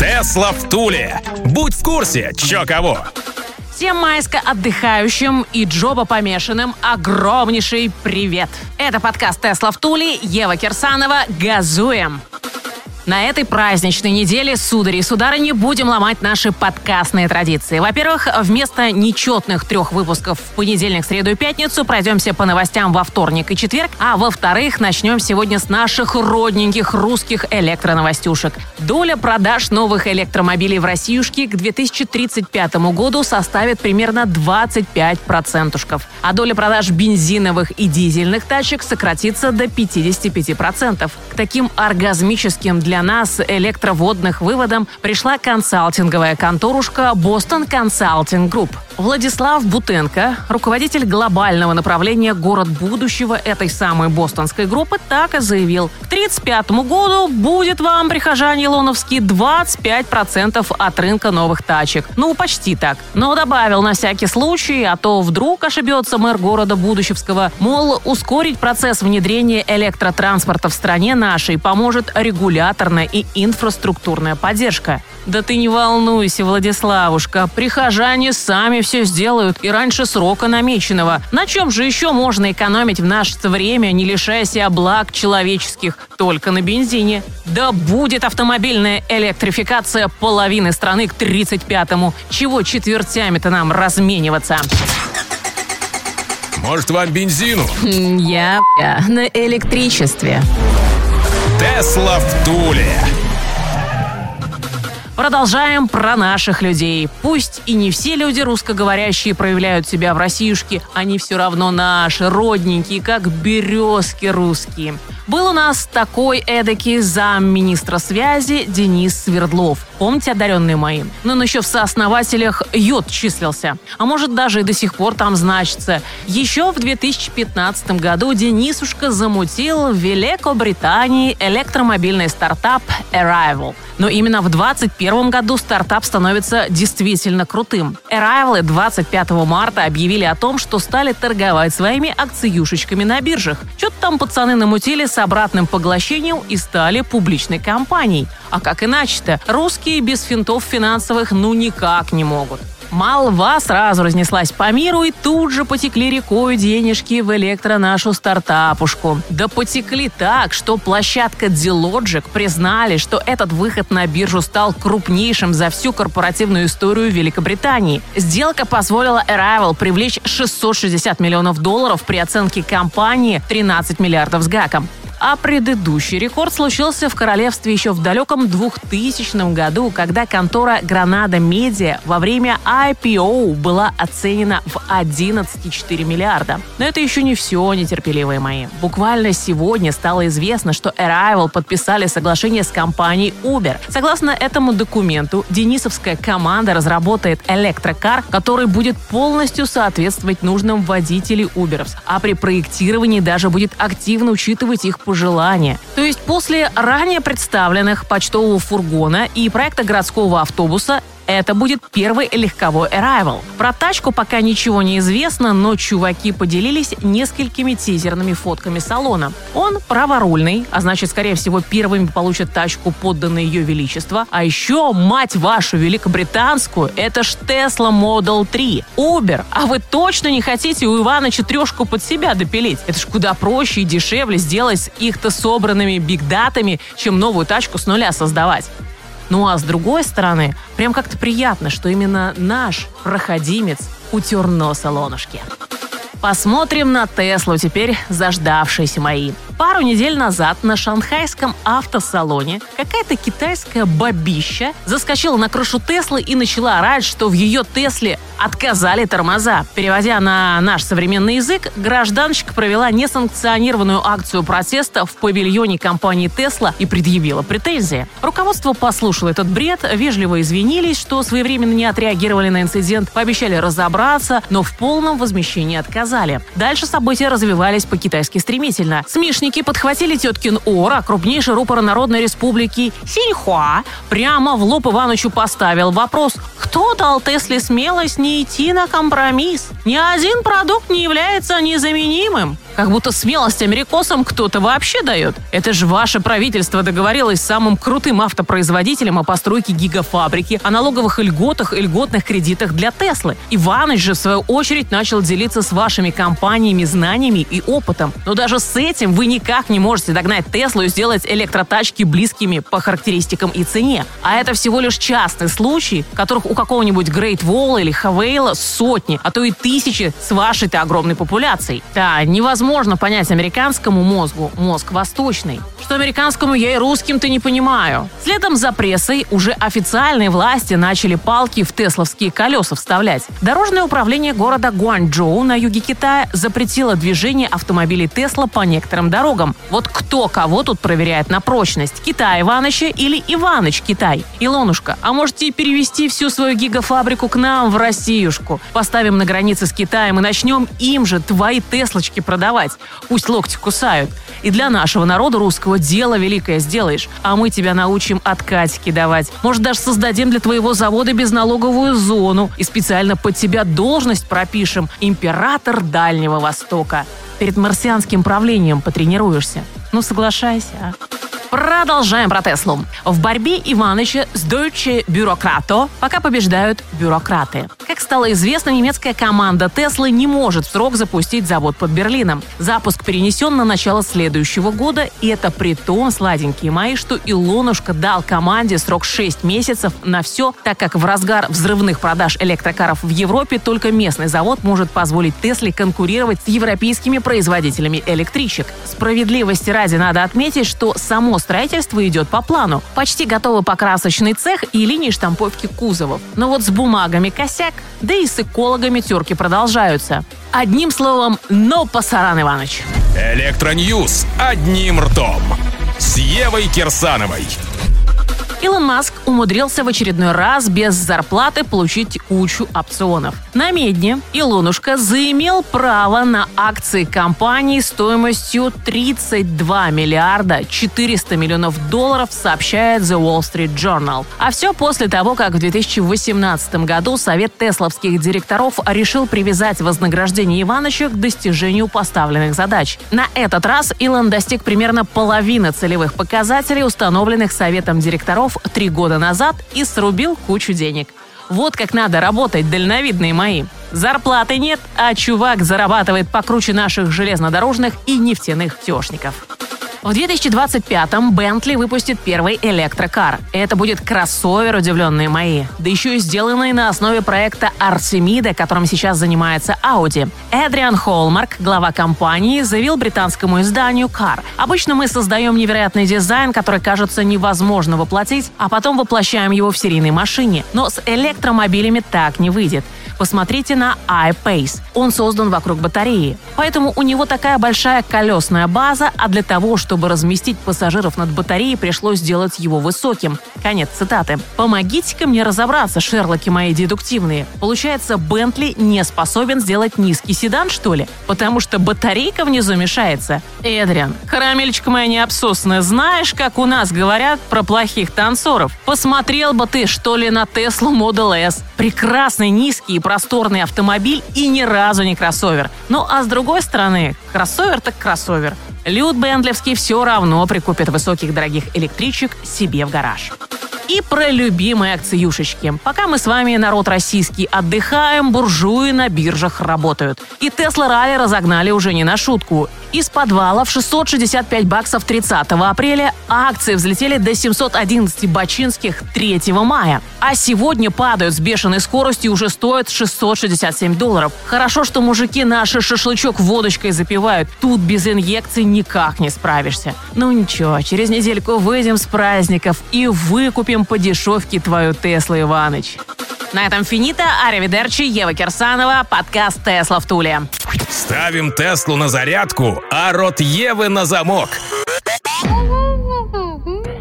Тесла в Туле. Будь в курсе, чё кого. Всем майско отдыхающим и Джоба помешанным огромнейший привет! Это подкаст «Тесла в Туле», Ева Кирсанова «Газуем». На этой праздничной неделе, судари и сударыни, будем ломать наши подкастные традиции. Во-первых, вместо нечетных трех выпусков в понедельник, среду и пятницу пройдемся по новостям во вторник и четверг, а во-вторых, начнем сегодня с наших родненьких русских электроновостюшек. Доля продаж новых электромобилей в Россиюшке к 2035 году составит примерно 25%, а доля продаж бензиновых и дизельных тачек сократится до 55%. К таким оргазмическим для нас электроводных выводом пришла консалтинговая конторушка Boston Consulting Group. Владислав Бутенко, руководитель глобального направления «Город будущего» этой самой бостонской группы, так и заявил. К 1935 году будет вам, прихожане Илоновские, 25% от рынка новых тачек. Ну, почти так. Но добавил на всякий случай, а то вдруг ошибется мэр города Будущевского, мол, ускорить процесс внедрения электротранспорта в стране нашей поможет регулятор регуляторная и инфраструктурная поддержка. Да ты не волнуйся, Владиславушка, прихожане сами все сделают и раньше срока намеченного. На чем же еще можно экономить в наше время, не лишая себя благ человеческих, только на бензине? Да будет автомобильная электрификация половины страны к 35-му. Чего четвертями-то нам размениваться? Может, вам бензину? Я, я на электричестве. Тесла в Туле. Продолжаем про наших людей. Пусть и не все люди русскоговорящие проявляют себя в Россиюшке, они все равно наши, родненькие, как березки русские. Был у нас такой эдакий замминистра связи Денис Свердлов. Помните, одаренные мои? Но он еще в сооснователях Йод числился. А может, даже и до сих пор там значится. Еще в 2015 году Денисушка замутил в Великобритании электромобильный стартап Arrival. Но именно в 2021 году стартап становится действительно крутым. Arrival 25 марта объявили о том, что стали торговать своими акциюшечками на биржах. Что-то там пацаны намутили с обратным поглощением и стали публичной компанией. А как иначе-то? Русские без финтов финансовых ну никак не могут. Молва сразу разнеслась по миру, и тут же потекли рекой денежки в электро нашу стартапушку. Да потекли так, что площадка Dilogic признали, что этот выход на биржу стал крупнейшим за всю корпоративную историю Великобритании. Сделка позволила Arrival привлечь 660 миллионов долларов при оценке компании 13 миллиардов с гаком. А предыдущий рекорд случился в королевстве еще в далеком 2000 году, когда контора Гранада Медиа во время IPO была оценена в 11,4 миллиарда. Но это еще не все, нетерпеливые мои. Буквально сегодня стало известно, что Arrival подписали соглашение с компанией Uber. Согласно этому документу, денисовская команда разработает электрокар, который будет полностью соответствовать нужным водителей Uber, а при проектировании даже будет активно учитывать их пожелания. То есть после ранее представленных почтового фургона и проекта городского автобуса это будет первый легковой Arrival. Про тачку пока ничего не известно, но чуваки поделились несколькими тизерными фотками салона. Он праворульный, а значит, скорее всего, первыми получат тачку подданные ее величество. А еще, мать вашу, великобританскую, это ж Tesla Model 3. Uber, а вы точно не хотите у Ивана трешку под себя допилить? Это ж куда проще и дешевле сделать с их-то собранными бигдатами, чем новую тачку с нуля создавать. Ну а с другой стороны, прям как-то приятно, что именно наш проходимец утер нос Алонушке. Посмотрим на Теслу теперь, заждавшиеся мои. Пару недель назад на шанхайском автосалоне какая-то китайская бабища заскочила на крышу Теслы и начала орать, что в ее Тесле отказали тормоза. Переводя на наш современный язык, гражданочка провела несанкционированную акцию протеста в павильоне компании Тесла и предъявила претензии. Руководство послушало этот бред, вежливо извинились, что своевременно не отреагировали на инцидент, пообещали разобраться, но в полном возмещении отказали. Дальше события развивались по-китайски стремительно. Смешники подхватили теткин ор, а крупнейший рупор Народной Республики Синьхуа прямо в лоб Иванычу поставил вопрос, кто дал Тесле смелость не не идти на компромисс. Ни один продукт не является незаменимым. Как будто смелость америкосам кто-то вообще дает. Это же ваше правительство договорилось с самым крутым автопроизводителем о постройке гигафабрики, о налоговых льготах и льготных кредитах для Теслы. Иваныч же, в свою очередь, начал делиться с вашими компаниями знаниями и опытом. Но даже с этим вы никак не можете догнать Теслу и сделать электротачки близкими по характеристикам и цене. А это всего лишь частный случай, которых у какого-нибудь Great Wall или Хавейла сотни, а то и тысячи с вашей-то огромной популяцией. Да, невозможно понять американскому мозгу мозг восточный. Что американскому я и русским-то не понимаю. Следом за прессой уже официальные власти начали палки в тесловские колеса вставлять. Дорожное управление города Гуанчжоу на юге Китая запретило движение автомобилей Тесла по некоторым дорогам. Вот кто кого тут проверяет на прочность? Китай Иваныча или Иваныч Китай? Илонушка, а можете перевести всю свою гигафабрику к нам в Россиюшку? Поставим на границе с Китаем и начнем им же твои Теслочки продавать. Пусть локти кусают. И для нашего народа русского дело великое сделаешь. А мы тебя научим откатики давать. Может, даже создадим для твоего завода безналоговую зону. И специально под тебя должность пропишем. Император Дальнего Востока. Перед марсианским правлением потренируешься. Ну, соглашайся, а. Продолжаем про Теслу. В борьбе Иваныча с Deutsche Bürokrato пока побеждают бюрократы. Как стало известно, немецкая команда Теслы не может в срок запустить завод под Берлином. Запуск перенесен на начало следующего года, и это при том, сладенькие мои, что Илонушка дал команде срок 6 месяцев на все, так как в разгар взрывных продаж электрокаров в Европе только местный завод может позволить Тесле конкурировать с европейскими производителями электричек. Справедливости ради надо отметить, что само строительство идет по плану. Почти готовый покрасочный цех и линии штамповки кузовов. Но вот с бумагами косяк, да и с экологами терки продолжаются. Одним словом, но Пасаран Иванович. Электроньюз одним ртом. С Евой Кирсановой. Илон Маск умудрился в очередной раз без зарплаты получить кучу опционов. На медне Илонушка заимел право на акции компании стоимостью 32 миллиарда 400 миллионов долларов, сообщает The Wall Street Journal. А все после того, как в 2018 году Совет тесловских директоров решил привязать вознаграждение Ивановича к достижению поставленных задач. На этот раз Илон достиг примерно половины целевых показателей, установленных Советом директоров Песков три года назад и срубил кучу денег. Вот как надо работать, дальновидные мои. Зарплаты нет, а чувак зарабатывает покруче наших железнодорожных и нефтяных тешников. В 2025-м Bentley выпустит первый электрокар. Это будет кроссовер, удивленные мои. Да еще и сделанный на основе проекта Artemida, которым сейчас занимается Audi. Эдриан Холмарк, глава компании, заявил британскому изданию Car. Обычно мы создаем невероятный дизайн, который кажется невозможно воплотить, а потом воплощаем его в серийной машине. Но с электромобилями так не выйдет. Посмотрите на iPace. Он создан вокруг батареи. Поэтому у него такая большая колесная база, а для того, чтобы разместить пассажиров над батареей, пришлось сделать его высоким. Конец цитаты. Помогите-ка мне разобраться, Шерлоки мои дедуктивные. Получается, Бентли не способен сделать низкий седан, что ли? Потому что батарейка внизу мешается. Эдриан, карамельчика моя необсосная, знаешь, как у нас говорят про плохих танцоров? Посмотрел бы ты, что ли, на Теслу Model S. Прекрасный, низкий и просторный автомобиль и ни разу не кроссовер. Ну а с другой стороны, кроссовер так кроссовер. Люд Бендлевский все равно прикупит высоких дорогих электричек себе в гараж. И про любимые акциюшечки. Пока мы с вами, народ российский, отдыхаем, буржуи на биржах работают. И Тесла Ралли разогнали уже не на шутку. Из подвала в 665 баксов 30 апреля акции взлетели до 711 бачинских 3 мая. А сегодня падают с бешеной скоростью и уже стоят 667 долларов. Хорошо, что мужики наши шашлычок водочкой запивают. Тут без инъекций никак не справишься. Ну ничего, через недельку выйдем с праздников и выкупим по дешевке твою Теслу, Иваныч. На этом финита. Аривидерчи, Ева Кирсанова, подкаст «Тесла в Туле». Ставим Теслу на зарядку, а рот Евы на замок.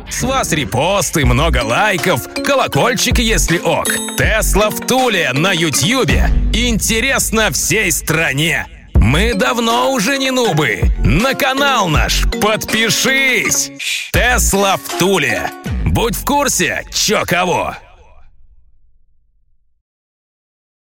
С вас репосты, много лайков, колокольчик, если ок. Тесла в Туле на Ютьюбе. Интересно всей стране. Мы давно уже не нубы. На канал наш подпишись. Тесла в Туле. Будь в курсе, чё кого.